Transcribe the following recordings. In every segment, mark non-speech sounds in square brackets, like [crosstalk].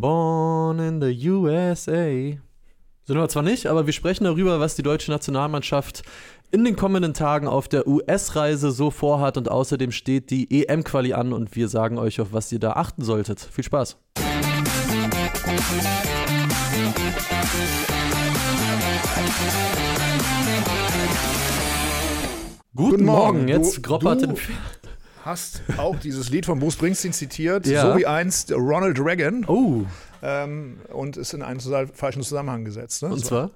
Born in the USA. Sind wir zwar nicht, aber wir sprechen darüber, was die deutsche Nationalmannschaft in den kommenden Tagen auf der US-Reise so vorhat und außerdem steht die EM-Quali an und wir sagen euch, auf was ihr da achten solltet. Viel Spaß. Guten, Guten Morgen. Morgen, jetzt Du- Groppert du- in Hast auch dieses Lied von Bruce Springsteen zitiert, Ja. so wie einst Ronald Reagan, Oh, ähm, und ist in einen total falschen Zusammenhang gesetzt. Ne? und So. zwar?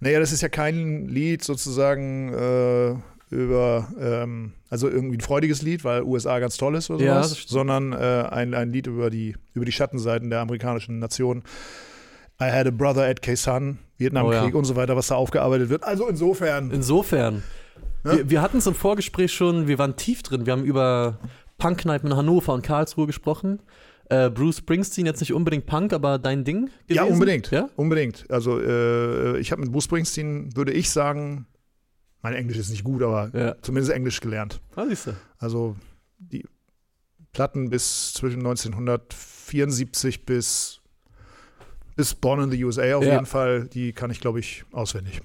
Naja, das ist ja kein Lied sozusagen äh, über, ähm, also irgendwie ein freudiges Lied, weil USA ganz toll ist oder Ja, sowas, sondern äh, ein, ein Lied über die, über die Schattenseiten der amerikanischen Nation. I had a brother at Khe-Sanh, Vietnamkrieg Oh ja. und so weiter, was da aufgearbeitet wird. Also insofern, Insofern. Wir, wir hatten es im Vorgespräch schon, wir waren tief drin. Wir haben über Punkkneipen in Hannover und Karlsruhe gesprochen. Äh, Bruce Springsteen, jetzt nicht unbedingt Punk, aber dein Ding? Gewesen? Ja, unbedingt. Ja? Unbedingt. Also äh, ich habe mit Bruce Springsteen, würde ich sagen, mein Englisch ist nicht gut, aber Ja. zumindest Englisch gelernt. Ah, siehst du. Also die Platten bis zwischen 1974 bis, bis Born in the USA auf Ja. jeden Fall, die kann ich, glaube ich, auswendig.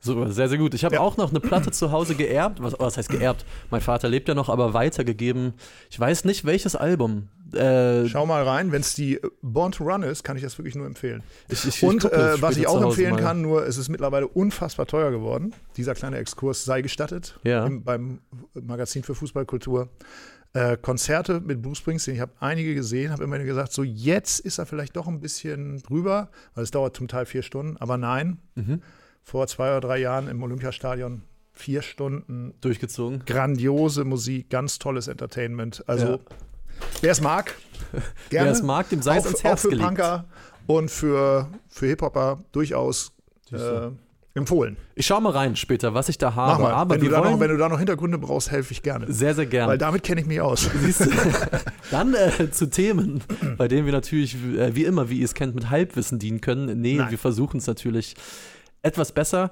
Super, sehr, sehr gut. Ich habe Ja. auch noch eine Platte zu Hause geerbt. Was, was heißt geerbt? Mein Vater lebt ja noch, aber weitergegeben. Ich weiß nicht, welches Album. Äh, Schau mal rein, wenn es die äh, Born to Run ist, kann ich das wirklich nur empfehlen. ich, ich, Und ich guck das äh, was ich auch empfehlen mal. kann, nur es ist mittlerweile unfassbar teuer geworden. Dieser kleine Exkurs sei gestattet Ja. im, beim Magazin für Fußballkultur. Äh, Konzerte mit Bruce Springsteen, ich habe einige gesehen, habe immer gesagt, so jetzt ist er vielleicht doch ein bisschen drüber, weil es dauert zum Teil vier Stunden. Aber nein, Mhm. Vor zwei oder drei Jahren im Olympiastadion vier Stunden, Durchgezogen. grandiose Musik, ganz tolles Entertainment. Also Ja. wer es mag, [laughs] gerne. Wer es mag, dem sei es auch, ins auch Herz für gelegt. Punker und für, für Hip-Hopper durchaus äh, empfohlen. Ich schau mal rein später, was ich da habe. Mal. Aber wenn, du da noch, wenn du da noch Hintergründe brauchst, helfe ich gerne. sehr, sehr gerne. Weil damit kenne ich mich aus. [laughs] Siehst? [laughs] Dann äh, zu Themen, bei denen wir natürlich, äh, wie immer, wie ihr es kennt, mit Halbwissen dienen können. Nee, Nein. wir versuchen es natürlich etwas besser.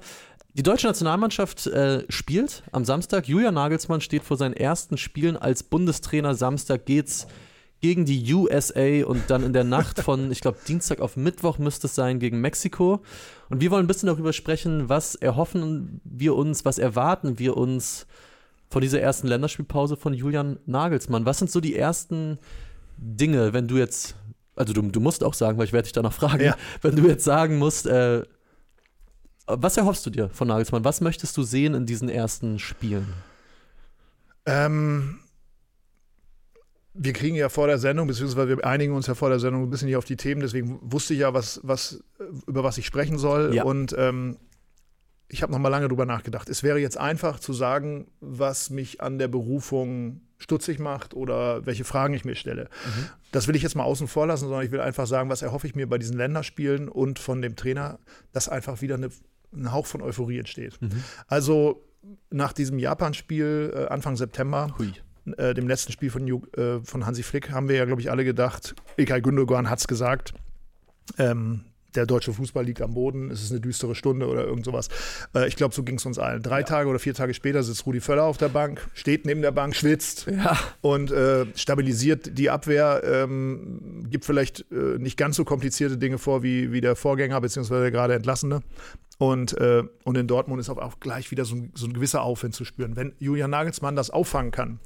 Die deutsche Nationalmannschaft äh, spielt am Samstag. Julian Nagelsmann steht vor seinen ersten Spielen als Bundestrainer. Samstag geht's gegen die USA und dann in der [laughs] Nacht von, ich glaube, Dienstag auf Mittwoch müsste es sein, gegen Mexiko. Und wir wollen ein bisschen darüber sprechen, was erhoffen wir uns, was erwarten wir uns von dieser ersten Länderspielpause von Julian Nagelsmann. Was sind so die ersten Dinge, wenn du jetzt, also du, du musst auch sagen, weil ich werde dich danach fragen, Ja. wenn du jetzt sagen musst, äh, was erhoffst du dir von Nagelsmann? Was möchtest du sehen in diesen ersten Spielen? Ähm, wir kriegen ja vor der Sendung, beziehungsweise wir einigen uns ja vor der Sendung ein bisschen hier auf die Themen, deswegen wusste ich ja, was, was, über was ich sprechen soll. Ja. Und ähm, ich habe noch mal lange drüber nachgedacht. Es wäre jetzt einfach zu sagen, was mich an der Berufung stutzig macht oder welche Fragen ich mir stelle. Das will ich jetzt mal außen vor lassen, sondern ich will einfach sagen, was erhoffe ich mir bei diesen Länderspielen und von dem Trainer, dass einfach wieder eine, ein Hauch von Euphorie entsteht. Also nach diesem Japan-Spiel äh, Anfang September, äh, dem letzten Spiel von, äh, von Hansi Flick, haben wir ja, glaube ich, alle gedacht, Ilkay Gündogan hat es gesagt, ähm, der deutsche Fußball liegt am Boden, es ist eine düstere Stunde oder irgend sowas. Äh, ich glaube, so ging es uns allen. Drei Tage oder vier Tage später sitzt Rudi Völler auf der Bank, steht neben der Bank, schwitzt Ja, und äh, stabilisiert die Abwehr, ähm, gibt vielleicht äh, nicht ganz so komplizierte Dinge vor wie, wie der Vorgänger, beziehungsweise der gerade Entlassene. Und, äh, und in Dortmund ist auch, gleich wieder so ein, so ein gewisser Aufwind zu spüren. Wenn Julian Nagelsmann das auffangen kann,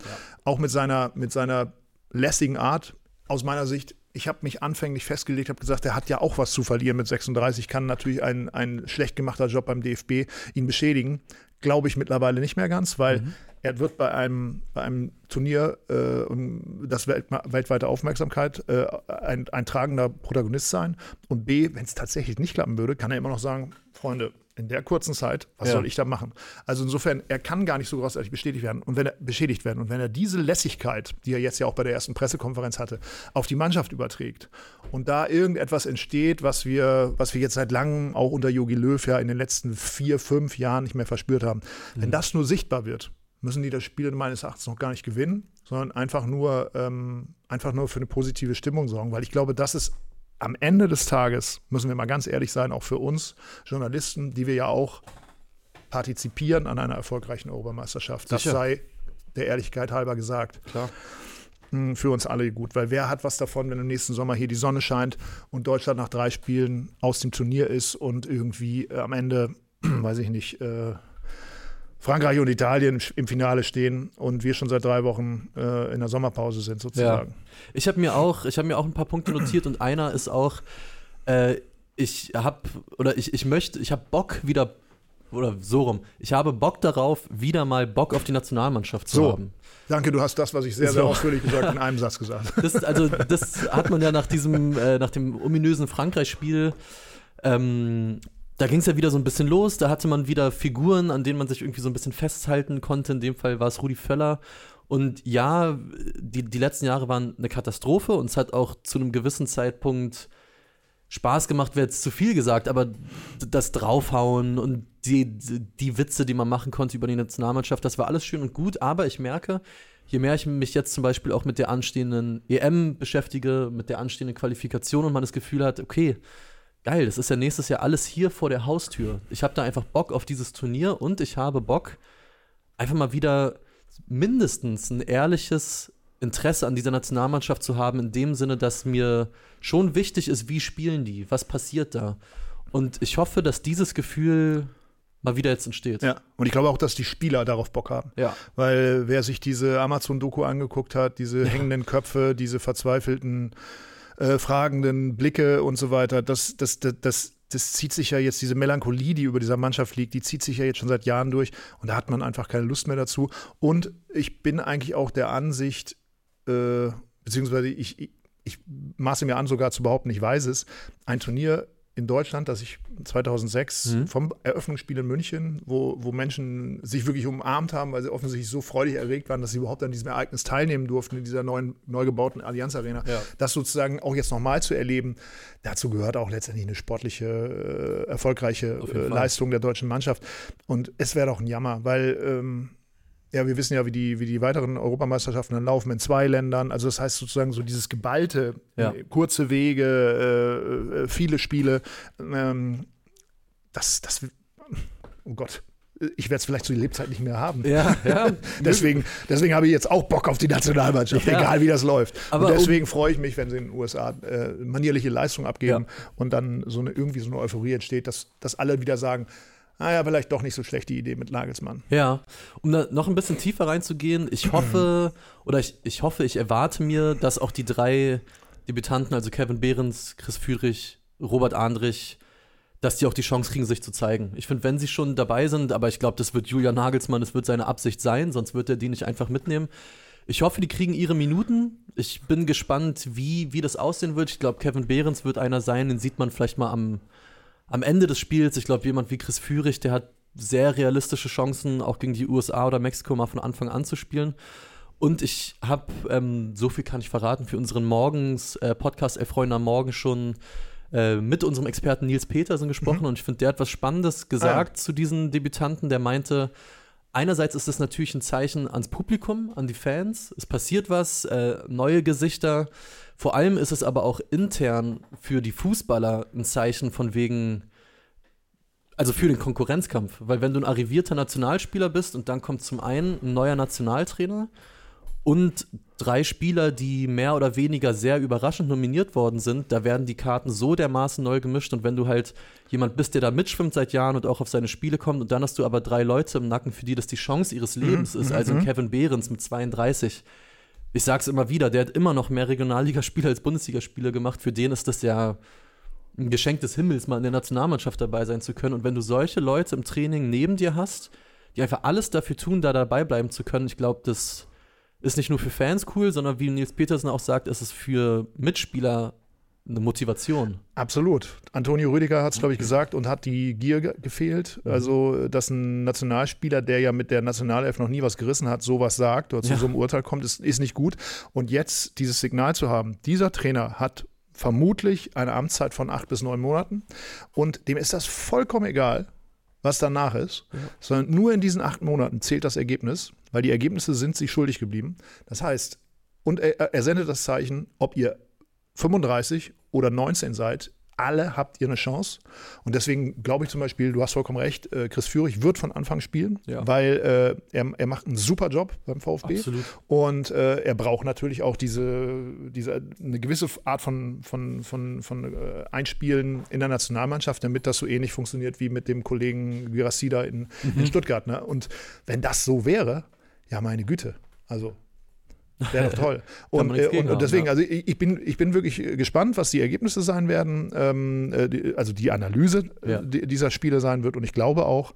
auch mit seiner, mit seiner lässigen Art, aus meiner Sicht, ich habe mich anfänglich festgelegt, habe gesagt, er hat ja auch was zu verlieren mit 36, kann natürlich ein, ein schlecht gemachter Job beim DFB ihn beschädigen. Glaube ich mittlerweile nicht mehr ganz, weil er wird bei einem, bei einem Turnier, äh, um das Weltma weltweite Aufmerksamkeit, äh, ein, ein tragender Protagonist sein. Und B, wenn es tatsächlich nicht klappen würde, kann er immer noch sagen, Freunde, in der kurzen Zeit, was Ja. soll ich da machen? Also insofern, er kann gar nicht so großartig bestätigt werden. Und wenn er beschädigt werden und wenn er diese Lässigkeit, die er jetzt ja auch bei der ersten Pressekonferenz hatte, auf die Mannschaft überträgt und da irgendetwas entsteht, was wir, was wir jetzt seit langem auch unter Jogi Löw ja in den letzten vier, fünf Jahren nicht mehr verspürt haben, wenn das nur sichtbar wird, müssen die das Spiel meines Erachtens noch gar nicht gewinnen, sondern einfach nur, ähm, einfach nur für eine positive Stimmung sorgen, weil ich glaube, das ist am Ende des Tages, müssen wir mal ganz ehrlich sein, auch für uns Journalisten, die wir ja auch partizipieren an einer erfolgreichen Europameisterschaft. Das Sicher. sei der Ehrlichkeit halber gesagt. klar. mh, für uns alle gut, weil wer hat was davon, wenn im nächsten Sommer hier die Sonne scheint und Deutschland nach drei Spielen aus dem Turnier ist und irgendwie am Ende, [clears throat] weiß ich nicht, äh, Frankreich und Italien im Finale stehen und wir schon seit drei Wochen äh, in der Sommerpause sind, sozusagen. Ja. Ich habe mir auch, ich habe mir auch ein paar Punkte notiert und einer ist auch, äh, ich habe oder ich, ich möchte, ich habe Bock wieder oder so rum. Ich habe Bock darauf, wieder mal Bock auf die Nationalmannschaft zu So. haben. Danke, du hast das, was ich sehr, sehr So. ausführlich gesagt in einem Satz gesagt. [laughs] Das, also, das hat man ja nach diesem, äh, nach dem ominösen Frankreich-Spiel. Ähm, da ging es ja wieder so ein bisschen los. Da hatte man wieder Figuren, an denen man sich irgendwie so ein bisschen festhalten konnte. In dem Fall war es Rudi Völler. Und ja, die, die letzten Jahre waren eine Katastrophe und es hat auch zu einem gewissen Zeitpunkt Spaß gemacht, wäre jetzt zu viel gesagt, aber das Draufhauen und die, die Witze, die man machen konnte über die Nationalmannschaft, das war alles schön und gut, aber ich merke, je mehr ich mich jetzt zum Beispiel auch mit der anstehenden EM beschäftige, mit der anstehenden Qualifikation und man das Gefühl hat, okay, geil, das ist ja nächstes Jahr alles hier vor der Haustür. Ich habe da einfach Bock auf dieses Turnier und ich habe Bock, einfach mal wieder mindestens ein ehrliches Interesse an dieser Nationalmannschaft zu haben, in dem Sinne, dass mir schon wichtig ist, wie spielen die, was passiert da. Und ich hoffe, dass dieses Gefühl mal wieder jetzt entsteht. Ja. Und ich glaube auch, dass die Spieler darauf Bock haben. Ja. Weil wer sich diese Amazon-Doku angeguckt hat, diese hängenden Köpfe, diese verzweifelten, äh, fragenden Blicke und so weiter, das, das, das, das, das zieht sich ja jetzt, diese Melancholie, die über dieser Mannschaft liegt, die zieht sich ja jetzt schon seit Jahren durch und da hat man einfach keine Lust mehr dazu. Und ich bin eigentlich auch der Ansicht, äh, beziehungsweise ich, ich, ich maße mir an, sogar zu behaupten, ich weiß es, ein Turnier in Deutschland, das ich 2006 Mhm. vom Eröffnungsspiel in München, wo, wo Menschen sich wirklich umarmt haben, weil sie offensichtlich so freudig erregt waren, dass sie überhaupt an diesem Ereignis teilnehmen durften, in dieser neuen, neu gebauten Allianz Arena. Ja. Das sozusagen auch jetzt nochmal zu erleben, dazu gehört auch letztendlich eine sportliche, äh, erfolgreiche äh. Leistung der deutschen Mannschaft. Und es wäre doch ein Jammer, weil ähm, ja, wir wissen ja, wie die, wie die weiteren Europameisterschaften dann laufen in zwei Ländern. Also das heißt sozusagen so dieses Geballte, Ja. kurze Wege, äh, äh, viele Spiele. Ähm, das, das, oh Gott, ich werde es vielleicht zu Lebzeit nicht mehr haben. Ja, [laughs] ja. Deswegen, deswegen habe ich jetzt auch Bock auf die Nationalmannschaft, Ja. egal wie das läuft. Aber und um- deswegen freue ich mich, wenn sie in den USA äh, manierliche Leistung abgeben und dann so eine irgendwie so eine Euphorie entsteht, dass, dass alle wieder sagen, naja, vielleicht doch nicht so schlecht die Idee mit Nagelsmann. Ja, um da noch ein bisschen tiefer reinzugehen, ich hoffe, [clears throat] oder ich, ich hoffe, ich erwarte mir, dass auch die drei Debütanten, also Kevin Behrens, Chris Führich, Robert Andrich, dass die auch die Chance kriegen, sich zu zeigen. Ich finde, wenn sie schon dabei sind, aber ich glaube, das wird Julian Nagelsmann, das wird seine Absicht sein, sonst wird er die nicht einfach mitnehmen. Ich hoffe, die kriegen ihre Minuten. Ich bin gespannt, wie, wie das aussehen wird. Ich glaube, Kevin Behrens wird einer sein, den sieht man vielleicht mal am, am Ende des Spiels. Ich glaube, jemand wie Chris Führig, der hat sehr realistische Chancen, auch gegen die USA oder Mexiko mal von Anfang an zu spielen. Und ich habe, ähm, so viel kann ich verraten, für unseren Morgens äh, Podcast Elf Freunde am Morgen schon äh, mit unserem Experten Nils Petersen gesprochen und ich finde, der hat was Spannendes gesagt zu diesen Debütanten. Der meinte, einerseits ist es natürlich ein Zeichen ans Publikum, an die Fans. Es passiert was, äh, neue Gesichter. Vor allem ist es aber auch intern für die Fußballer ein Zeichen von wegen, also für den Konkurrenzkampf. Weil wenn du ein arrivierter Nationalspieler bist und dann kommt zum einen ein neuer Nationaltrainer und drei Spieler, die mehr oder weniger sehr überraschend nominiert worden sind, da werden die Karten so dermaßen neu gemischt und wenn du halt jemand bist, der da mitschwimmt seit Jahren und auch auf seine Spiele kommt und dann hast du aber drei Leute im Nacken, für die das die Chance ihres Lebens ist, also ein Kevin Behrens mit 32. Ich sag's immer wieder, der hat immer noch mehr Regionalligaspiele als Bundesligaspiele gemacht. Für den ist das ja ein Geschenk des Himmels, mal in der Nationalmannschaft dabei sein zu können. Und wenn du solche Leute im Training neben dir hast, die einfach alles dafür tun, da dabei bleiben zu können, ich glaube, das ist nicht nur für Fans cool, sondern wie Nils Petersen auch sagt, ist es für Mitspieler eine Motivation. Absolut. Antonio Rüdiger hat es, glaube ich, gesagt und hat die Gier ge gefehlt. Also, dass ein Nationalspieler, der ja mit der Nationalelf noch nie was gerissen hat, sowas sagt oder zu Ja. so einem Urteil kommt, ist, ist nicht gut. Und jetzt dieses Signal zu haben, dieser Trainer hat vermutlich eine Amtszeit von acht bis neun Monaten und dem ist das vollkommen egal, was danach ist, sondern nur in diesen acht Monaten zählt das Ergebnis, weil die Ergebnisse sind sich schuldig geblieben. Das heißt, und er, er sendet das Zeichen, ob ihr 35 oder 19 seid, alle habt ihr eine Chance. Und deswegen glaube ich zum Beispiel, du hast vollkommen recht, äh, Chris Führig wird von Anfang spielen, Ja. weil äh, er, er macht einen super Job beim VfB. Absolut. Und äh, er braucht natürlich auch diese, diese eine gewisse Art von, von, von, von äh, Einspielen in der Nationalmannschaft, damit das so ähnlich funktioniert wie mit dem Kollegen Girasida in, Mhm. in Stuttgart. Ne? Und wenn das so wäre, ja, meine Güte. Also. Wäre doch toll. [laughs] Und, äh, und, und deswegen, ja. also ich, ich, bin, ich bin wirklich gespannt, was die Ergebnisse sein werden, ähm, äh, die, also die Analyse äh, Ja. die, dieser Spiele sein wird. Und ich glaube auch,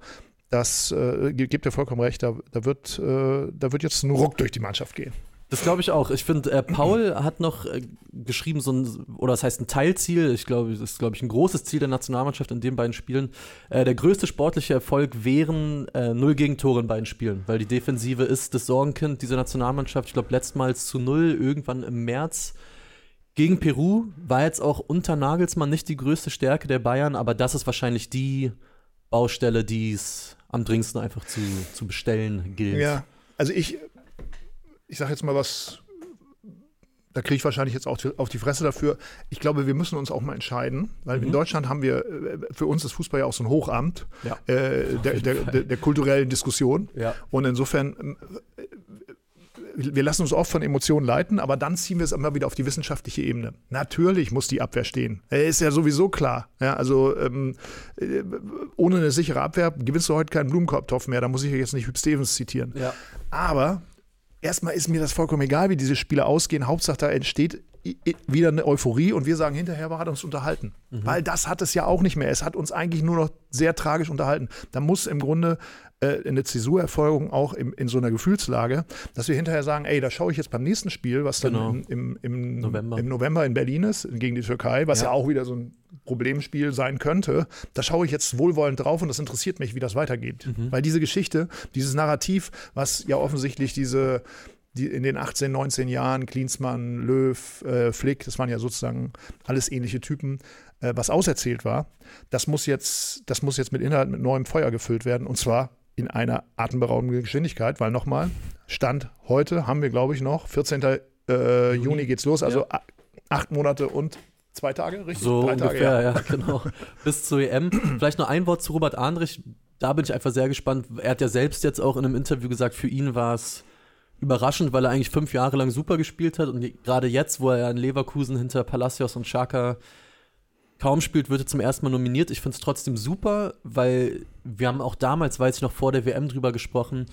dass, äh, gebt ihr vollkommen recht, da, da, wird, äh, da wird jetzt ein Ruck durch die Mannschaft gehen. Das glaube ich auch. Ich finde, äh, Paul hat noch äh, geschrieben, so ein, oder das heißt ein Teilziel, ich glaube, das ist, glaube ich, ein großes Ziel der Nationalmannschaft in den beiden Spielen. Äh, der größte sportliche Erfolg wären äh, null Gegentore in beiden Spielen, weil die Defensive ist das Sorgenkind dieser Nationalmannschaft. Ich glaube, letztmals zu null, irgendwann im März. Gegen Peru war jetzt auch unter Nagelsmann nicht die größte Stärke der Bayern, aber das ist wahrscheinlich die Baustelle, die es am dringendsten einfach zu, zu bestellen gilt. Ja, also ich, ich sage jetzt mal was, da kriege ich wahrscheinlich jetzt auch auf die Fresse dafür. Ich glaube, wir müssen uns auch mal entscheiden, weil in Mhm. Deutschland haben wir, äh, für uns ist Fußball ja auch so ein Hochamt Ja. äh, der, der, der, der kulturellen Diskussion. Ja. Und insofern, äh, wir lassen uns oft von Emotionen leiten, aber dann ziehen wir es immer wieder auf die wissenschaftliche Ebene. Natürlich muss die Abwehr stehen. Äh, Ist ja sowieso klar. Ja, also ähm, äh, ohne eine sichere Abwehr gewinnst du heute keinen Blumenkorbtopf mehr. Da muss ich jetzt nicht Hüb Stevens zitieren. Aber erstmal ist mir das vollkommen egal, wie diese Spiele ausgehen. Hauptsache, da entsteht wieder eine Euphorie und wir sagen hinterher, war hat uns unterhalten. Weil das hat es ja auch nicht mehr. Es hat uns eigentlich nur noch sehr tragisch unterhalten. Da muss im Grunde äh, eine Zäsurerfolgung auch im, in so einer Gefühlslage, dass wir hinterher sagen, ey, da schaue ich jetzt beim nächsten Spiel, was dann Genau. im, im, im, November. im November in Berlin ist, gegen die Türkei, was ja. Ja. auch wieder so ein Problemspiel sein könnte. Da schaue ich jetzt wohlwollend drauf und das interessiert mich, wie das weitergeht. Weil diese Geschichte, dieses Narrativ, was ja offensichtlich diese die in den 18, 19 Jahren, Klinsmann, Löw, äh, Flick, das waren ja sozusagen alles ähnliche Typen, äh, was auserzählt war, das muss jetzt, das muss jetzt mit Inhalt, mit neuem Feuer gefüllt werden und zwar in einer atemberaubenden Geschwindigkeit, weil nochmal, Stand heute haben wir, glaube ich, noch, 14. Äh, Juni. geht's los, also a- acht Monate und zwei Tage, richtig? So Drei ungefähr, Tage, ja. genau. Bis zur EM. [clears throat] Vielleicht noch ein Wort zu Robert Andrich. Da bin ich einfach sehr gespannt. Er hat ja selbst jetzt auch in einem Interview gesagt, für ihn war es überraschend, weil er eigentlich fünf Jahre lang super gespielt hat und gerade jetzt, wo er in Leverkusen hinter Palacios und Xhaka kaum spielt, wird er zum ersten Mal nominiert. Ich finde es trotzdem super, weil wir haben auch damals, weiß ich noch, vor der WM drüber gesprochen,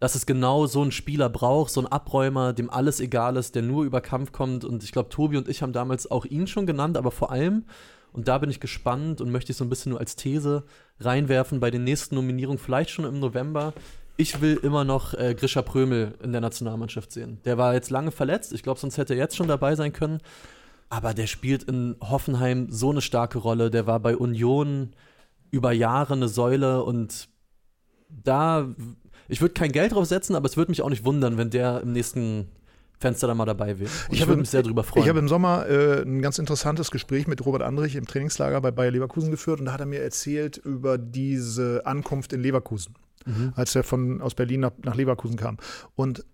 dass es genau so einen Spieler braucht, so einen Abräumer, dem alles egal ist, der nur über Kampf kommt. Und ich glaube, Tobi und ich haben damals auch ihn schon genannt, aber vor allem, und da bin ich gespannt und möchte ich so ein bisschen nur als These reinwerfen, bei den nächsten Nominierungen, vielleicht schon im November. Ich will immer noch äh, Grisha Prömel in der Nationalmannschaft sehen. Der war jetzt lange verletzt. Ich glaube, sonst hätte er jetzt schon dabei sein können. Aber der spielt in Hoffenheim so eine starke Rolle. Der war bei Union über Jahre eine Säule und da, ich würde kein Geld drauf setzen, aber es würde mich auch nicht wundern, wenn der im nächsten Fenster da mal dabei wäre. Ich würde mich sehr drüber freuen. Ich habe im Sommer äh, ein ganz interessantes Gespräch mit Robert Andrich im Trainingslager bei Bayer Leverkusen geführt und da hat er mir erzählt über diese Ankunft in Leverkusen, Mhm. als er von, aus Berlin nach, nach Leverkusen kam. Und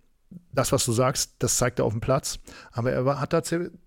das, was du sagst, das zeigt er auf dem Platz. Aber er hat da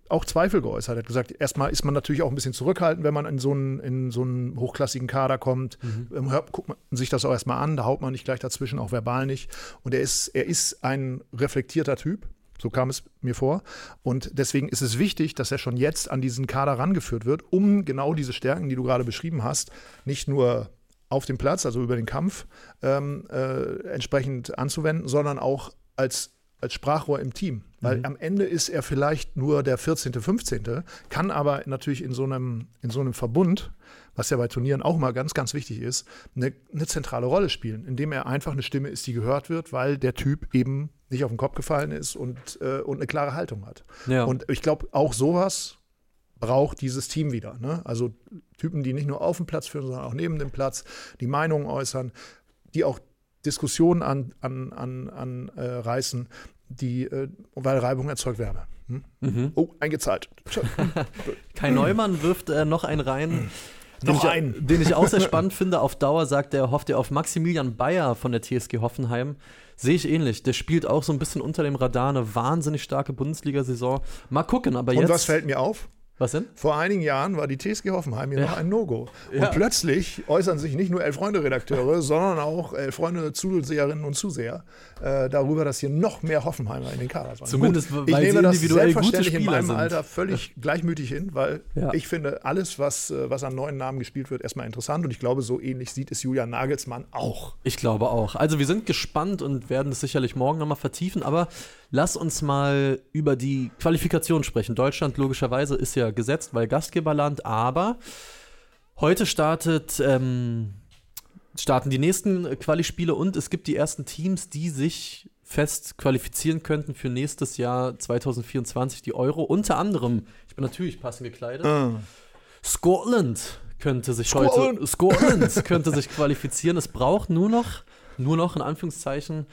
auch Zweifel geäußert. Er hat gesagt, erstmal ist man natürlich auch ein bisschen zurückhaltend, wenn man in so einen, in so einen hochklassigen Kader kommt. Ähm, Hört, guckt man sich das auch erstmal an, da haut man nicht gleich dazwischen, auch verbal nicht. Und er ist, er ist ein reflektierter Typ. So kam es mir vor. Und deswegen ist es wichtig, dass er schon jetzt an diesen Kader rangeführt wird, um genau diese Stärken, die du gerade beschrieben hast, nicht nur auf dem Platz, also über den Kampf, ähm, äh, entsprechend anzuwenden, sondern auch als, als Sprachrohr im Team. Weil am Ende ist er vielleicht nur der 14., 15., kann aber natürlich in so einem, in so einem Verbund, was ja bei Turnieren auch mal ganz, ganz wichtig ist, eine, eine zentrale Rolle spielen, indem er einfach eine Stimme ist, die gehört wird, weil der Typ eben nicht auf den Kopf gefallen ist und, äh, und eine klare Haltung hat. Ja. Und ich glaube, auch sowas braucht dieses Team wieder. Ne? Also Typen, die nicht nur auf dem Platz führen, sondern auch neben dem Platz, die Meinungen äußern, die auch Diskussionen an, an, an, an äh, reißen, die, äh, weil Reibung erzeugt Wärme. Hm? Mhm. Oh, eingezahlt. [laughs] Kai Neumann wirft äh, noch einen rein. [clears throat] Den Noch ich, einen. Den ich auch sehr [laughs] spannend finde. Auf Dauer sagt er, hofft er auf Maximilian Bayer von der TSG Hoffenheim. Sehe ich ähnlich. Der spielt auch so ein bisschen unter dem Radar eine wahnsinnig starke Bundesliga-Saison. Mal gucken, aber Und jetzt. was fällt mir auf? Was denn? Vor einigen Jahren war die TSG Hoffenheim hier Ja. noch ein No-Go. Und Ja. plötzlich äußern sich nicht nur Elf-Freunde-Redakteure, [laughs] sondern auch Elf-Freunde-Zuseherinnen und Zuseher äh, darüber, dass hier noch mehr Hoffenheimer in den Kader waren. Zumindest, Gut, weil ich sie nehme das individuell gute selbstverständlich in meinem sind. Alter völlig gleichmütig hin, weil Ja. ich finde alles, was, äh, was an neuen Namen gespielt wird, erstmal interessant. Und ich glaube, so ähnlich sieht es Julian Nagelsmann auch. Ich glaube auch. Also wir sind gespannt und werden es sicherlich morgen nochmal vertiefen, aber lass uns mal über die Qualifikation sprechen. Deutschland logischerweise ist ja gesetzt, weil Gastgeberland, aber heute startet, ähm, starten die nächsten Quali-Spiele und es gibt die ersten Teams, die sich fest qualifizieren könnten für nächstes Jahr 2024, die Euro. Unter anderem, ich bin natürlich passend gekleidet, Scotland könnte sich Scotland. heute Scotland könnte sich qualifizieren. Es braucht nur noch, nur noch in Anführungszeichen,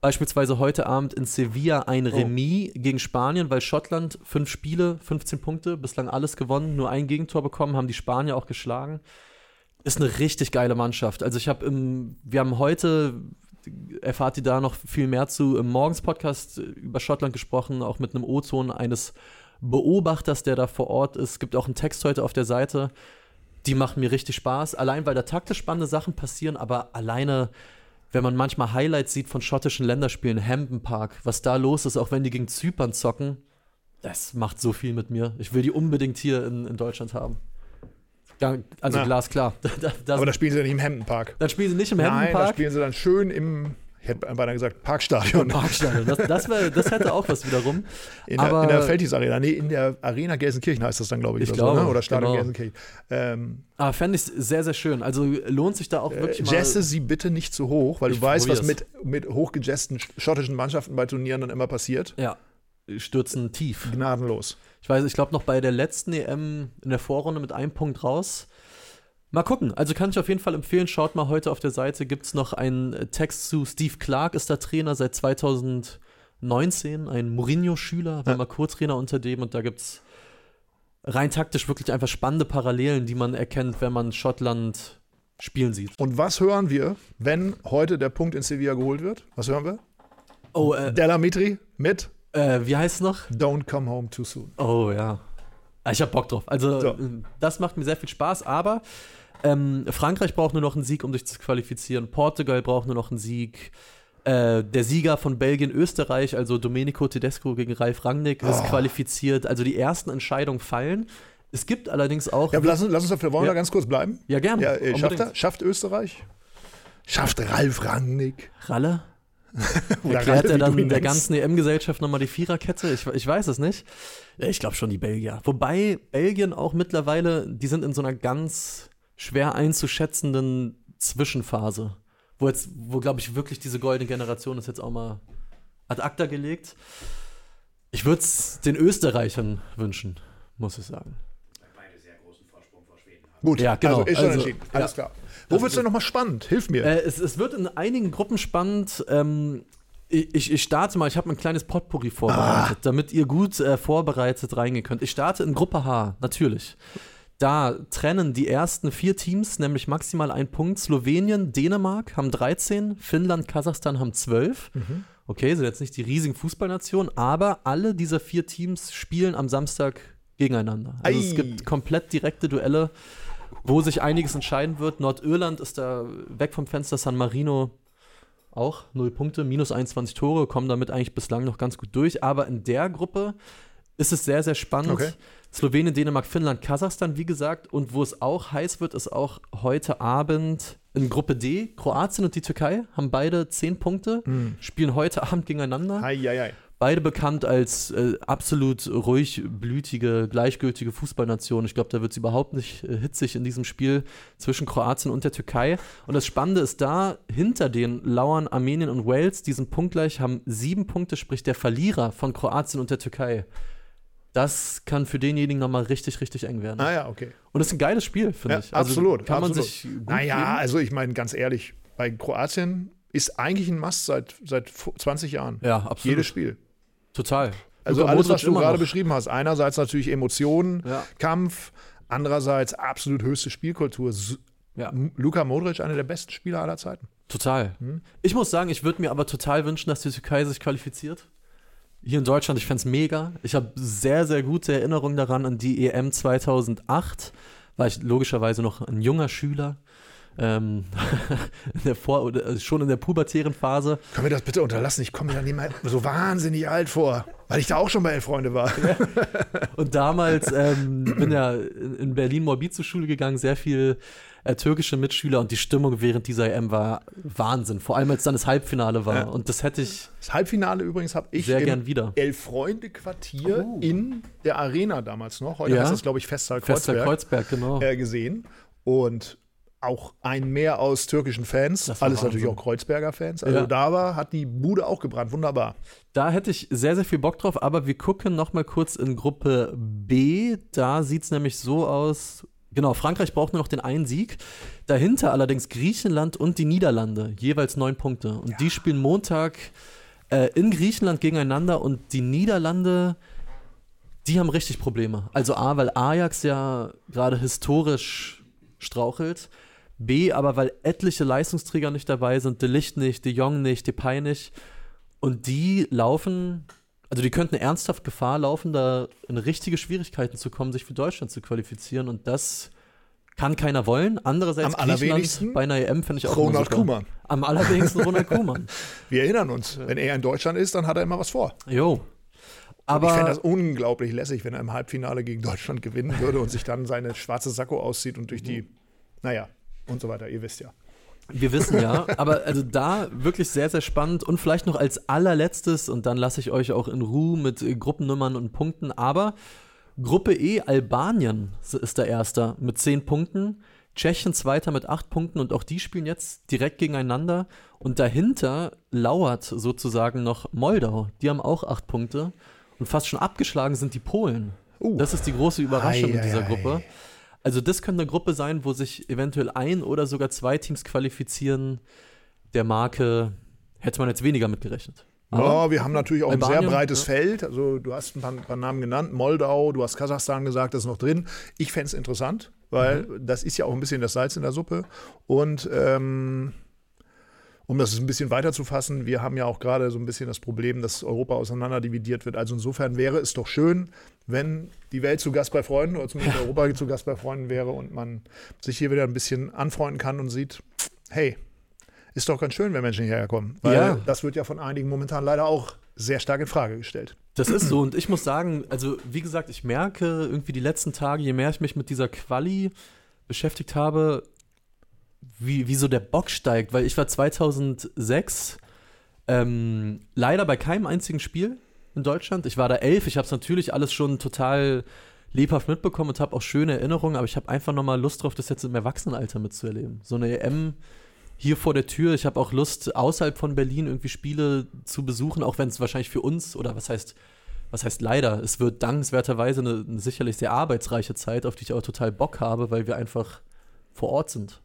beispielsweise heute Abend in Sevilla ein Oh. Remis gegen Spanien, weil Schottland fünf Spiele, 15 Punkte, bislang alles gewonnen, nur ein Gegentor bekommen, haben die Spanier auch geschlagen. Ist eine richtig geile Mannschaft. Also ich habe im, wir haben heute erfahrt ihr da noch viel mehr zu im Morgens-Podcast über Schottland gesprochen, auch mit einem O-Ton eines Beobachters, der da vor Ort ist. Es gibt auch einen Text heute auf der Seite. Die machen mir richtig Spaß. Allein, weil da taktisch spannende Sachen passieren, aber alleine, wenn man manchmal Highlights sieht von schottischen Länderspielen, Hampden Park, was da los ist, auch wenn die gegen Zypern zocken, das macht so viel mit mir. Ich will die unbedingt hier in, in Deutschland haben. Ja, also Na. glasklar. [laughs] Da, da, Aber da spielen sie nicht im Hampton Park. dann spielen sie nicht im Hampden Nein, da Park. spielen sie dann schön im, ich hätte beinahe gesagt, Parkstadion. [laughs] Parkstadion. Das, das, wär, das hätte auch was wiederum. In der, Aber- in der Feldis Arena. Nee, in der Arena Gelsenkirchen heißt das dann, glaube ich. Ich oder glaube, so, ne? Oder Stadion genau. Gelsenkirchen. Ähm, Aber fände ich sehr, sehr schön. Also lohnt sich da auch wirklich mal. Jesse sie bitte nicht zu hoch, weil Ich du weißt, was mit, mit hochgejesten schottischen Mannschaften bei Turnieren dann immer passiert. Ja, stürzen tief. Gnadenlos. Ich weiß, ich glaube noch bei der letzten EM in der Vorrunde mit einem Punkt raus. Mal gucken. Also kann ich auf jeden Fall empfehlen. Schaut mal heute auf der Seite. Gibt es noch einen äh, Text zu Steve Clark, ist der Trainer seit 2019. Ein Mourinho-Schüler, war Ja. mal Co-Trainer unter dem. Und da gibt es rein taktisch wirklich einfach spannende Parallelen, die man erkennt, wenn man Schottland spielen sieht. Und was hören wir, wenn heute der Punkt in Sevilla geholt wird? Was hören wir? Oh, äh, Delamitri mit äh, wie heißt es noch? Don't Come Home Too Soon. Oh ja. Ah, Ich hab Bock drauf. Also, So. äh, das macht mir sehr viel Spaß, aber ähm, Frankreich braucht nur noch einen Sieg, um sich zu qualifizieren. Portugal braucht nur noch einen Sieg. Äh, der Sieger von Belgien-Österreich, also Domenico Tedesco gegen Ralf Rangnick, ist Oh. qualifiziert. Also die ersten Entscheidungen fallen. Es gibt allerdings auch. Ja, lass, uns- lass uns auf der wollen wir Ja. da ganz kurz bleiben. Ja, gerne. Ja, äh, schafft er? Schafft Österreich? Schafft Ralf Rangnick? Ralle? [laughs] Erklärt er dann der ganzen EM-Gesellschaft nochmal die Viererkette? Ich, ich weiß es nicht. Ich glaube schon die Belgier. Wobei Belgien auch mittlerweile, die sind in so einer ganz schwer einzuschätzenden Zwischenphase. Wo jetzt, wo glaube ich wirklich diese goldene Generation ist jetzt auch mal ad acta gelegt. Ich würde es den Österreichern wünschen, muss ich sagen. Gut, Ja, genau. also ist schon Also, entschieden. Alles ja. klar. Wo wird's denn nochmal spannend? Hilf mir. Äh, es, es wird in einigen Gruppen spannend. Ähm, ich, ich starte mal, ich habe ein kleines Potpourri vorbereitet, damit ihr gut äh, vorbereitet reingehen könnt. Ich starte in Gruppe H, natürlich. Da trennen die ersten vier Teams nämlich maximal einen Punkt. Slowenien, Dänemark haben 13, Finnland, Kasachstan haben 12. Okay, sind jetzt nicht die riesigen Fußballnationen, aber alle dieser vier Teams spielen am Samstag gegeneinander. Also es Ei. gibt komplett direkte Duelle, wo sich einiges entscheiden wird. Nordirland ist da weg vom Fenster, San Marino auch null Punkte, minus 21 Tore, kommen damit eigentlich bislang noch ganz gut durch. Aber in der Gruppe ist es sehr, sehr spannend. Okay. Slowenien, Dänemark, Finnland, Kasachstan, wie gesagt. Und wo es auch heiß wird, ist auch heute Abend in Gruppe D. Kroatien und die Türkei haben beide 10 Punkte, spielen heute [laughs] Abend gegeneinander. Hei, hei, hei. Beide bekannt als äh, absolut ruhig, blütige, gleichgültige Fußballnation. Ich glaube, da wird es überhaupt nicht äh, hitzig in diesem Spiel zwischen Kroatien und der Türkei. Und das Spannende ist da, hinter den lauern Armenien und Wales, die sind punktgleich, haben sieben Punkte, sprich der Verlierer von Kroatien und der Türkei. Das kann für denjenigen nochmal richtig, richtig eng werden. Ah ja, okay. Und das ist ein geiles Spiel, finde Ja, ich. Also absolut. Kann man absolut. sich gut Naja, geben. also ich meine, ganz ehrlich, bei Kroatien ist eigentlich ein Must seit, seit 20 Jahren. Ja, absolut. Jedes Spiel. Total. Also Luka alles, was du gerade noch. beschrieben hast. Einerseits natürlich Emotionen, Ja. Kampf, andererseits absolut höchste Spielkultur. Ja. Luka Modric, einer der besten Spieler aller Zeiten. Total. Hm? Ich muss sagen, ich würde mir aber total wünschen, dass die Türkei sich qualifiziert. Hier in Deutschland, ich fände es mega. Ich habe sehr, sehr gute Erinnerungen daran an die EM 2008. War ich logischerweise noch ein junger Schüler. Ähm, [laughs] in der Vor oder äh, schon in der pubertären Phase. Können wir das bitte unterlassen? Ich komme mir da nicht mal so wahnsinnig alt vor, weil ich da auch schon bei Elf Freunde war. Ja. Und damals ähm, bin ja in Berlin Morbid zur Schule gegangen, sehr viel äh, türkische Mitschüler und die Stimmung während dieser EM war Wahnsinn. Vor allem als dann das Halbfinale war. Ja. Und das hätte ich. Das Halbfinale übrigens habe ich sehr gern wieder. Elf-Freunde-Quartier oh. in der Arena damals noch. Heute ja. heißt das, glaube ich, Festsaal Kreuzberg. Festsaal Kreuzberg, genau. Äh, gesehen. Und auch ein Mehr aus türkischen Fans. Alles Wahnsinn. natürlich auch Kreuzberger Fans. Also ja. da war, hat die Bude auch gebrannt. Wunderbar. Da hätte ich sehr, sehr viel Bock drauf, aber wir gucken noch mal kurz in Gruppe B. Da sieht es nämlich so aus, Genau, Frankreich braucht nur noch den einen Sieg. Dahinter allerdings Griechenland und die Niederlande, jeweils neun Punkte. Und ja. die spielen Montag äh, in Griechenland gegeneinander und die Niederlande, die haben richtig Probleme. Also A, weil Ajax ja gerade historisch strauchelt. B, aber weil etliche Leistungsträger nicht dabei sind, De Licht nicht, De Jong nicht, Depay nicht. Und die laufen also die könnten ernsthaft Gefahr laufen, da in richtige Schwierigkeiten zu kommen, sich für Deutschland zu qualifizieren. Und das kann keiner wollen. Andererseits Am allerwenigsten bei einer EM finde ich auch Ronald Kuhmann. Am allerwenigsten [laughs] Ronald Kuhmann. Wir erinnern uns, wenn er in Deutschland ist, dann hat er immer was vor. Jo. Aber ich fände das unglaublich lässig, wenn er im Halbfinale gegen Deutschland gewinnen würde und sich dann seine schwarze Sakko auszieht und durch die, naja, und so weiter. Ihr wisst ja. Wir wissen ja, aber also da wirklich sehr, sehr spannend und vielleicht noch als allerletztes und dann lasse ich euch auch in Ruhe mit Gruppennummern und Punkten, aber Gruppe E, Albanien ist der Erste mit zehn Punkten, Tschechien Zweiter mit acht Punkten und auch die spielen jetzt direkt gegeneinander und dahinter lauert sozusagen noch Moldau, die haben auch acht Punkte und fast schon abgeschlagen sind die Polen. Uh. Das ist die große Überraschung ei, in dieser ei, Gruppe. Ei. Also das könnte eine Gruppe sein, wo sich eventuell ein oder sogar zwei Teams qualifizieren. Der Marke hätte man jetzt weniger mitgerechnet. ja, wir haben natürlich auch Albanien, ein sehr breites ja. Feld. Also du hast ein paar, paar, Namen genannt, Moldau, du hast Kasachstan gesagt, das ist noch drin. Ich fände es interessant, weil mhm. das ist ja auch ein bisschen das Salz in der Suppe. Und ähm, um das ein bisschen weiter zu fassen, wir haben ja auch gerade so ein bisschen das Problem, dass Europa auseinanderdividiert wird. Also insofern wäre es doch schön, wenn die Welt zu Gast bei Freunden oder zumindest [laughs] Europa zu Gast bei Freunden wäre und man sich hier wieder ein bisschen anfreunden kann und sieht, hey, ist doch ganz schön, wenn Menschen hierher kommen. Weil ja. das wird ja von einigen momentan leider auch sehr stark in Frage gestellt. Das ist so [clears throat] und ich muss sagen, also wie gesagt, ich merke irgendwie die letzten Tage, je mehr ich mich mit dieser Quali beschäftigt habe, wie, wie so der Bock steigt, weil ich war 2006 ähm, leider bei keinem einzigen Spiel in Deutschland. Ich war da elf, ich habe es natürlich alles schon total lebhaft mitbekommen und habe auch schöne Erinnerungen, aber ich habe einfach nochmal Lust drauf, das jetzt im Erwachsenenalter mitzuerleben. So eine EM hier vor der Tür. Ich habe auch Lust, außerhalb von Berlin irgendwie Spiele zu besuchen, auch wenn es wahrscheinlich für uns oder was heißt, was heißt leider, es wird dankenswerterweise eine, eine sicherlich sehr arbeitsreiche Zeit, auf die ich auch total Bock habe, weil wir einfach vor Ort sind.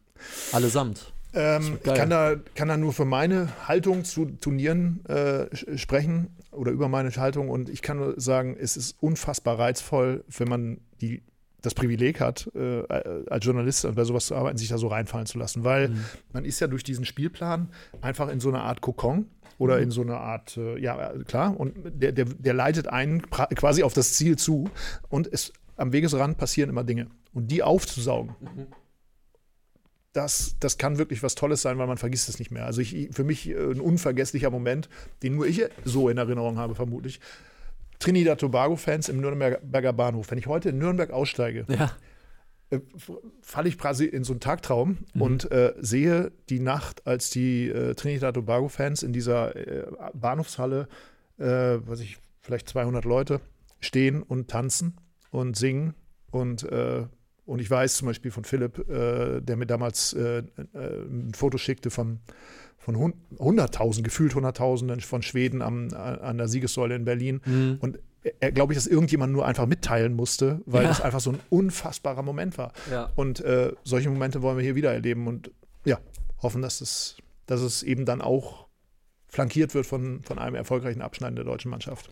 Allesamt. Ähm, ich kann da, kann da nur für meine Haltung zu Turnieren äh, sprechen oder über meine Haltung und ich kann nur sagen, es ist unfassbar reizvoll, wenn man die, das Privileg hat, äh, als Journalist bei sowas zu arbeiten, sich da so reinfallen zu lassen, weil mhm. man ist ja durch diesen Spielplan einfach in so einer Art Kokon oder mhm. in so einer Art, äh, ja klar, und der, der, der leitet einen quasi auf das Ziel zu und es, am Wegesrand passieren immer Dinge und die aufzusaugen. Mhm das, das kann wirklich was Tolles sein, weil man vergisst es nicht mehr. Also ich, für mich äh, ein unvergesslicher Moment, den nur ich so in Erinnerung habe, vermutlich. Trinidad Tobago-Fans im Nürnberger Bahnhof. Wenn ich heute in Nürnberg aussteige, ja. äh, falle ich quasi in so einen Tagtraum mhm. und äh, sehe die Nacht, als die äh, Trinidad Tobago-Fans in dieser äh, Bahnhofshalle, äh, was ich, vielleicht 200 Leute, stehen und tanzen und singen und und ich weiß zum Beispiel von Philipp, äh, der mir damals äh, äh ein Foto schickte von, von 100.000, gefühlt 100.000 von Schweden am, an der Siegessäule in Berlin. Mhm. Und er glaube ich, dass irgendjemand nur einfach mitteilen musste, weil ja. das einfach so ein unfassbarer Moment war. Ja. Und äh, solche Momente wollen wir hier wieder erleben und ja, hoffen, dass es, dass es eben dann auch flankiert wird von, von einem erfolgreichen Abschneiden der deutschen Mannschaft.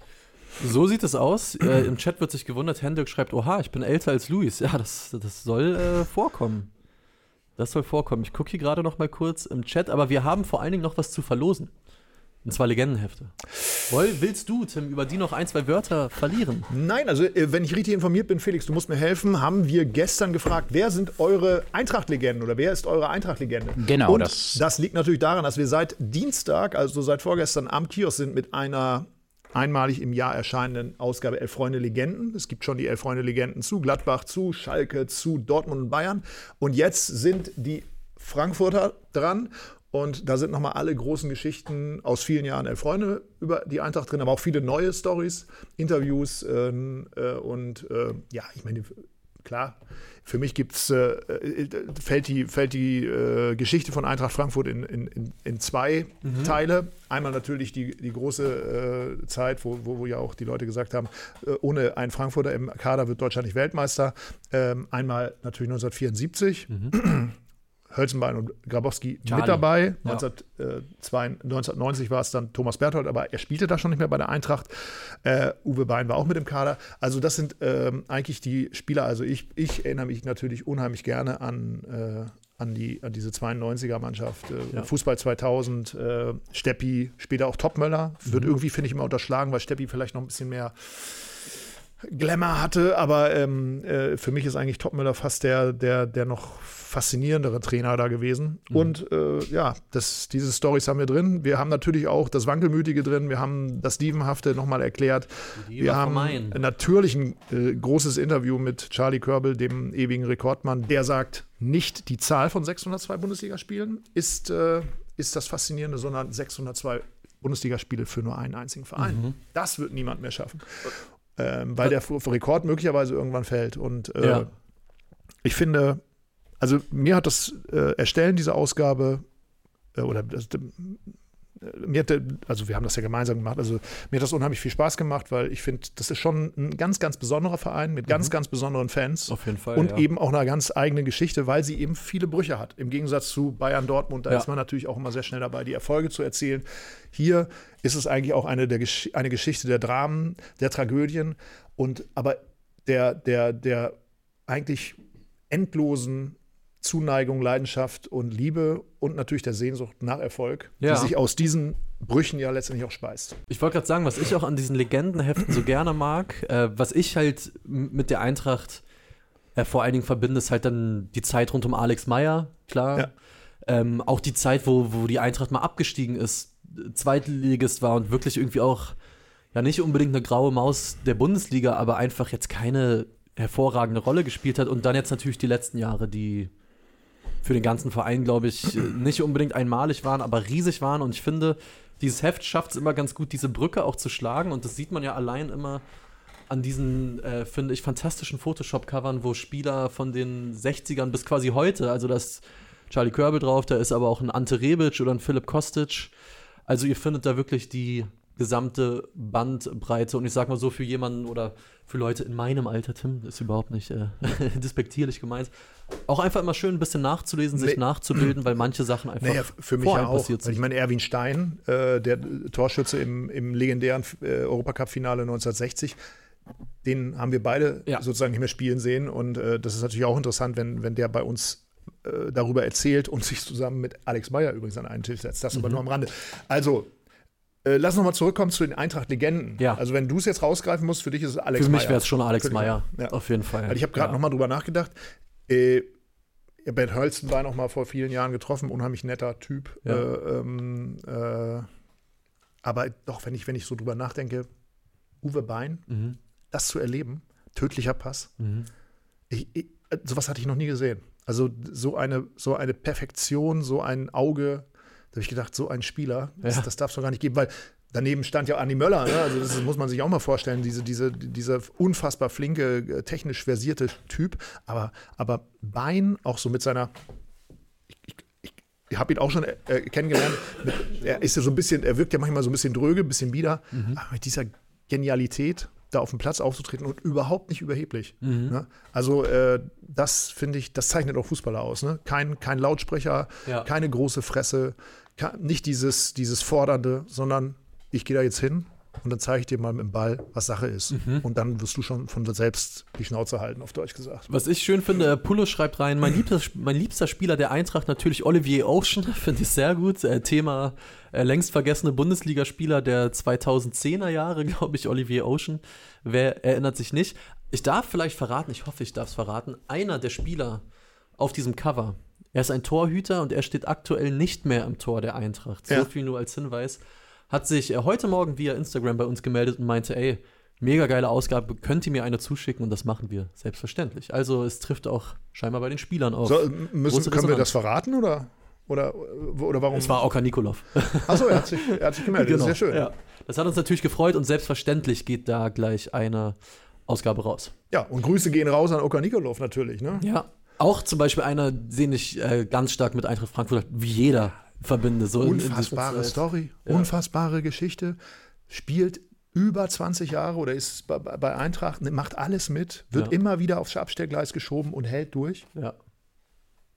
So sieht es aus. Äh, Im Chat wird sich gewundert, Hendrik schreibt, oha, ich bin älter als Luis. Ja, das, das soll äh, vorkommen. Das soll vorkommen. Ich gucke hier gerade noch mal kurz im Chat, aber wir haben vor allen Dingen noch was zu verlosen. Und zwar Legendenhefte. Woll, willst du, Tim, über die noch ein, zwei Wörter verlieren? Nein, also äh, wenn ich richtig informiert bin, Felix, du musst mir helfen, haben wir gestern gefragt, wer sind eure Eintracht-Legenden oder wer ist eure Eintracht-Legende? Genau, Und das- das liegt natürlich daran, dass wir seit Dienstag, also seit vorgestern am Kiosk sind mit einer einmalig im Jahr erscheinenden Ausgabe Elf Freunde Legenden. Es gibt schon die Elf Freunde Legenden zu Gladbach, zu Schalke, zu Dortmund und Bayern. Und jetzt sind die Frankfurter dran. Und da sind nochmal alle großen Geschichten aus vielen Jahren Elf Freunde über die Eintracht drin, aber auch viele neue Stories, Interviews ähm, äh, und äh, ja, ich meine, klar, für mich gibt's, äh, äh, fällt die, fällt die äh, Geschichte von Eintracht Frankfurt in, in, in, zwei Teile. Einmal natürlich die, die große äh, Zeit, wo, wo, wo ja auch die Leute gesagt haben, äh, ohne einen Frankfurter im Kader wird Deutschland nicht Weltmeister. Ähm, einmal natürlich 1974. Hölzenbein und Grabowski Charlie. mit dabei. Ja. 1902 1990 war es dann Thomas Berthold, aber er spielte da schon nicht mehr bei der Eintracht. Äh, Uwe Bein war auch mit im Kader. Also das sind ähm, eigentlich die Spieler. Also ich, ich erinnere mich natürlich unheimlich gerne an, äh, an, die, an diese 92er-Mannschaft. Äh, Ja. Fußball 2000, äh, Steppi, später auch Topmöller. Wird irgendwie, finde ich, immer unterschlagen, weil Steppi vielleicht noch ein bisschen mehr Glamour hatte, aber ähm, äh, für mich ist eigentlich Topmüller fast der, der, der noch faszinierendere Trainer da gewesen. Und äh, ja, das, diese Stories haben wir drin. Wir haben natürlich auch das Wankelmütige drin, wir haben das Dievenhafte nochmal erklärt. Die wir haben natürlich ein äh, großes Interview mit Charlie Körbel, dem ewigen Rekordmann, der sagt, nicht die Zahl von 602 Bundesligaspielen ist, äh, ist das Faszinierende, sondern 602 Bundesligaspiele für nur einen einzigen Verein. Mhm. Das wird niemand mehr schaffen. Ähm, weil der Rekord möglicherweise irgendwann fällt. Und äh, Ja. ich finde, also mir hat das äh, Erstellen dieser Ausgabe äh, oder das, mir hat, also wir haben das ja gemeinsam gemacht, also mir hat das unheimlich viel Spaß gemacht, weil ich finde, das ist schon ein ganz, ganz besonderer Verein mit ganz, ganz besonderen Fans. Auf jeden Fall. Und ja. eben auch eine ganz eigene Geschichte, weil sie eben viele Brüche hat. Im Gegensatz zu Bayern Dortmund, da Ja. ist man natürlich auch immer sehr schnell dabei, die Erfolge zu erzielen. Hier ist es eigentlich auch eine, der Gesch eine Geschichte der Dramen, der Tragödien und aber der, der, der eigentlich endlosen Zuneigung, Leidenschaft und Liebe und natürlich der Sehnsucht nach Erfolg, Ja. die sich aus diesen Brüchen ja letztendlich auch speist. Ich wollte gerade sagen, was ich auch an diesen Legendenheften so gerne mag, äh, was ich halt mit der Eintracht äh, vor allen Dingen verbinde, ist halt dann die Zeit rund um Alex Meyer, klar. Ja. Ähm, auch die Zeit, wo, wo die Eintracht mal abgestiegen ist, Zweitligist war und wirklich irgendwie auch, ja, nicht unbedingt eine graue Maus der Bundesliga, aber einfach jetzt keine hervorragende Rolle gespielt hat. Und dann jetzt natürlich die letzten Jahre, die für den ganzen Verein, glaube ich, äh, nicht unbedingt einmalig waren, aber riesig waren. Und ich finde, dieses Heft schafft es immer ganz gut, diese Brücke auch zu schlagen. Und das sieht man ja allein immer an diesen, äh, finde ich, fantastischen Photoshop-Covern, wo Spieler von den 60ern bis quasi heute, also da ist Charlie Körbel drauf, da ist aber auch ein Ante Rebic oder ein Philipp Kostic. Also ihr findet da wirklich die gesamte Bandbreite. Und ich sag mal so, für jemanden oder für Leute in meinem Alter, Tim, ist überhaupt nicht äh, [laughs] despektierlich gemeint, auch einfach immer schön ein bisschen nachzulesen, sich Nee. nachzubilden, weil manche Sachen einfach Naja, für mich ja auch. passiert Weil ich meine, Erwin Stein, äh, der Torschütze im, im legendären äh, Europacup-Finale 1960, den haben wir beide Ja. sozusagen nicht mehr spielen sehen. Und äh, das ist natürlich auch interessant, wenn, wenn der bei uns äh, darüber erzählt und sich zusammen mit Alex Meyer übrigens an einen Tisch setzt. Das Mhm. aber nur am Rande. Also, äh, lass noch mal zurückkommen zu den Eintracht-Legenden. Ja. Also, wenn du es jetzt rausgreifen musst, für dich ist es Alex Für mich wäre es schon Alex Meyer. Ja. auf jeden Fall. Weil ich habe gerade ja. noch mal drüber nachgedacht. Äh, Hölsten war noch mal vor vielen Jahren getroffen, unheimlich netter Typ. Ja. Äh, ähm, äh, aber doch, wenn ich, wenn ich so drüber nachdenke, Uwe Bein, Mhm. das zu erleben, tödlicher Pass, Mhm. ich, ich, äh, sowas hatte ich noch nie gesehen. Also so eine, so eine Perfektion, so ein Auge, da habe ich gedacht, so ein Spieler, das, Ja. das darf es doch gar nicht geben, weil daneben stand ja Andi Möller, ne? also das muss man sich auch mal vorstellen, diese, diese, dieser unfassbar flinke, äh, technisch versierte Typ, aber, aber Bein auch so mit seiner, ich, habe ihn auch schon äh, kennengelernt, mit, er ist ja so ein bisschen, er wirkt ja manchmal so ein bisschen dröge, ein bisschen bieder, aber mit dieser Genialität, da auf dem Platz aufzutreten und überhaupt nicht überheblich. Mhm. Ne? Also äh, das finde ich, das zeichnet auch Fußballer aus. Ne? Kein, kein Lautsprecher, Ja. keine große Fresse, nicht dieses, dieses Fordernde, sondern ich gehe da jetzt hin und dann zeige ich dir mal mit dem Ball, was Sache ist. Mhm. Und dann wirst du schon von selbst die Schnauze halten, auf Deutsch gesagt. Was ich schön finde, Pullo schreibt rein, mein liebster, mein liebster Spieler der Eintracht natürlich Olivier Ocean, [laughs] finde ich sehr gut. Äh, Thema äh, längst vergessene Bundesligaspieler der 2010er Jahre, [laughs] glaube ich, Olivier Ocean. Wer erinnert sich nicht? Ich darf vielleicht verraten, ich hoffe, ich darf es verraten, einer der Spieler auf diesem Cover, er ist ein Torhüter und er steht aktuell nicht mehr im Tor der Eintracht. So Ja. viel nur als Hinweis. Hat sich äh, heute Morgen via Instagram bei uns gemeldet und meinte, ey, mega geile Ausgabe, könnt ihr mir eine zuschicken und das machen wir, selbstverständlich. Also es trifft auch scheinbar bei den Spielern auf. So, müssen, große können wir das verraten oder, oder, oder warum? Es war Oka Nikolov. [laughs] Achso, er hat sich, er hat sich gemeldet. Ist sehr schön. Genau, Ja. Das hat uns natürlich gefreut und selbstverständlich geht da gleich eine Ausgabe raus. Ja, und Grüße gehen raus an Oka Nikolov natürlich. Ne? Ja. Auch zum Beispiel einer, den ich äh, ganz stark mit Eintracht Frankfurt wie jeder verbinde. So in- in Unfassbare Zeit. Story, Ja. unfassbare Geschichte. Spielt über 20 Jahre oder ist bei, bei Eintracht, ne, macht alles mit, wird Ja. immer wieder aufs Abstellgleis geschoben und hält durch. Ja.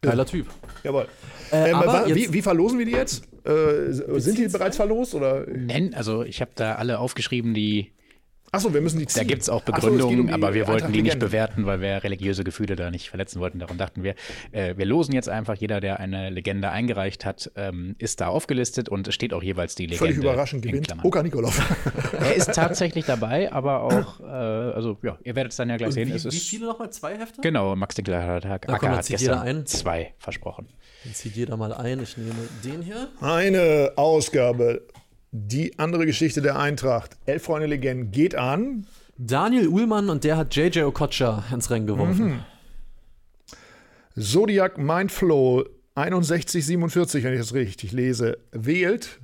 Geiler Typ. Jawohl. Äh, Ähm, aber wa- wie, jetzt- wie verlosen wir die jetzt? Äh, sind die bereits verlost? Oder? Nein, also ich habe da alle aufgeschrieben, die. Achso, wir müssen die ziehen. Da gibt es auch Ach so, Begründungen, um aber wir wollten die nicht bewerten, weil wir religiöse Gefühle da nicht verletzen wollten. Darum dachten wir, äh, wir losen jetzt einfach. Jeder, der eine Legende eingereicht hat, ähm, ist da aufgelistet und es steht auch jeweils die Legende. Völlig überraschend in gewinnt. Oka Nikolov. [laughs] Er ist tatsächlich dabei, aber auch, äh, also ja, ihr werdet es dann ja gleich Und sehen. wie, es wie ist, viele nochmal? Zwei Hefte? Genau, Max Dinkler hat, hat, komm, Acker hat gestern ein. zwei versprochen. Dann zieht jeder mal ein. Ich nehme den hier. Eine Ausgabe. Die andere Geschichte der Eintracht. Elf Freunde Legenden geht an. Daniel Uhlmann und der hat JJ Okocha ins Rennen geworfen. Mhm. Zodiac Mindflow 6147, wenn ich das richtig lese, wählt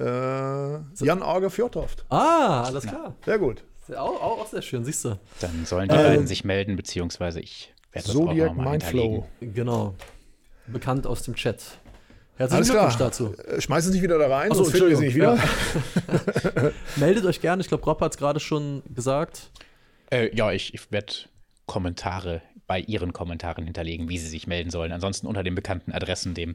äh, Jan Auge Fjordhoft. Ah, alles klar. Sehr gut. Auch, auch, auch sehr schön, siehst du. Dann sollen die Ähm, beiden sich melden, beziehungsweise ich werde das auch Zodiac nochmal Mindflow. hinterlegen. Genau. Bekannt aus dem Chat. Herzlichen Alles Glückwunsch klar. dazu. Äh, Schmeißen Sie sich wieder da rein, Ach so, sonst finden wir sie nicht wieder. Entschuldigung. [laughs] Meldet euch gerne. Ich glaube, Rob hat es gerade schon gesagt. Äh, ja, ich, ich werde Kommentare bei Ihren Kommentaren hinterlegen, wie Sie sich melden sollen. Ansonsten unter den bekannten Adressen, dem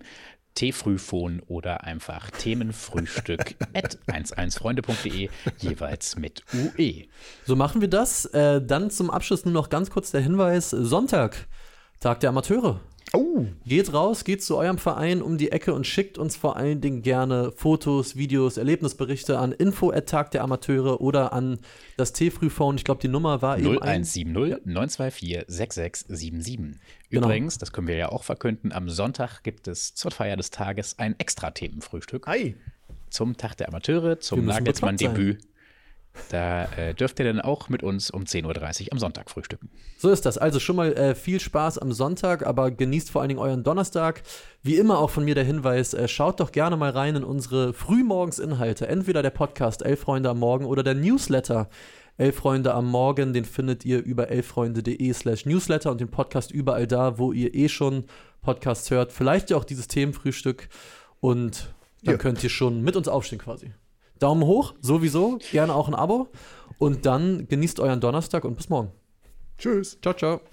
T-Frühphon oder einfach Themenfrühstück [laughs] at 11freunde.de, jeweils mit UE. So machen wir das. Äh, dann zum Abschluss nur noch ganz kurz der Hinweis: Sonntag, Tag der Amateure. Oh, Geht raus, geht zu eurem Verein um die Ecke und schickt uns vor allen Dingen gerne Fotos, Videos, Erlebnisberichte an info at Tag der Amateure oder an das T-Frühphone. Ich glaube, die Nummer war eben ein- 0170 924 6677. Genau. Übrigens, das können wir ja auch verkünden, am Sonntag gibt es zur Feier des Tages ein extra Themenfrühstück hi. zum Tag der Amateure, zum Nagelsmann-Debüt. Da äh, dürft ihr dann auch mit uns um 10.30 Uhr am Sonntag frühstücken. So ist das. Also schon mal äh, viel Spaß am Sonntag, aber genießt vor allen Dingen euren Donnerstag. Wie immer auch von mir der Hinweis, äh, schaut doch gerne mal rein in unsere Frühmorgensinhalte. Entweder der Podcast Elf Freunde am Morgen oder der Newsletter Elf Freunde am Morgen. Den findet ihr über elffreunde.de slash Newsletter und den Podcast überall da, wo ihr eh schon Podcasts hört. Vielleicht ja auch dieses Themenfrühstück und dann Ja. könnt ihr schon mit uns aufstehen quasi. Daumen hoch, sowieso. Gerne auch ein Abo. Und dann genießt euren Donnerstag und bis morgen. Tschüss. Ciao, ciao.